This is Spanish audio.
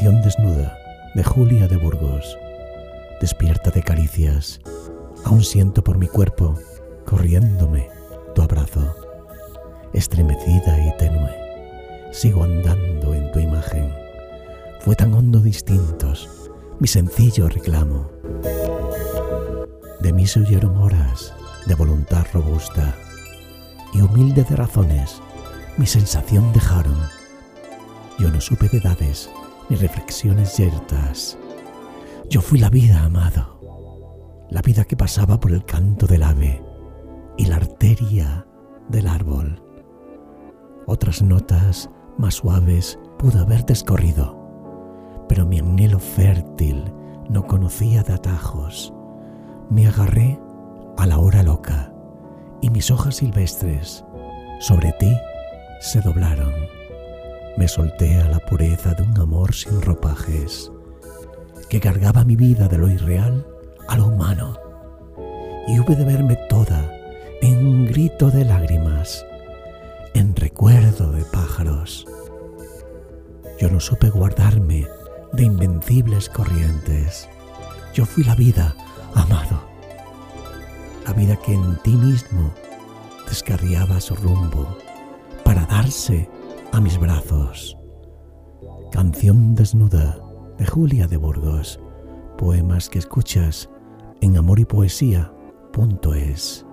Desnuda de Julia de Burgos. Despierta de caricias, aún siento por mi cuerpo corriéndome tu abrazo. Estremecida y tenue, sigo andando en tu imagen. Fue tan hondo distintos mi sencillo reclamo. De mí se oyeron horas de voluntad robusta y humilde de razones mi sensación dejaron. Yo no supe de edades reflexiones yertas. Yo fui la vida, amado, la vida que pasaba por el canto del ave y la arteria del árbol. Otras notas más suaves pudo haber descorrido, pero mi anhelo fértil no conocía de atajos. Me agarré a la hora loca y mis hojas silvestres sobre ti se doblaron. Me solté a la pureza de un amor sin ropajes, que cargaba mi vida de lo irreal a lo humano, y hube de verme toda en un grito de lágrimas, en recuerdo de pájaros. Yo no supe guardarme de invencibles corrientes. Yo fui la vida, amado, la vida que en ti mismo descarriaba su rumbo para darse a mis brazos. Canción desnuda de Julia de Burgos. Poemas que escuchas en amor y poesía.es.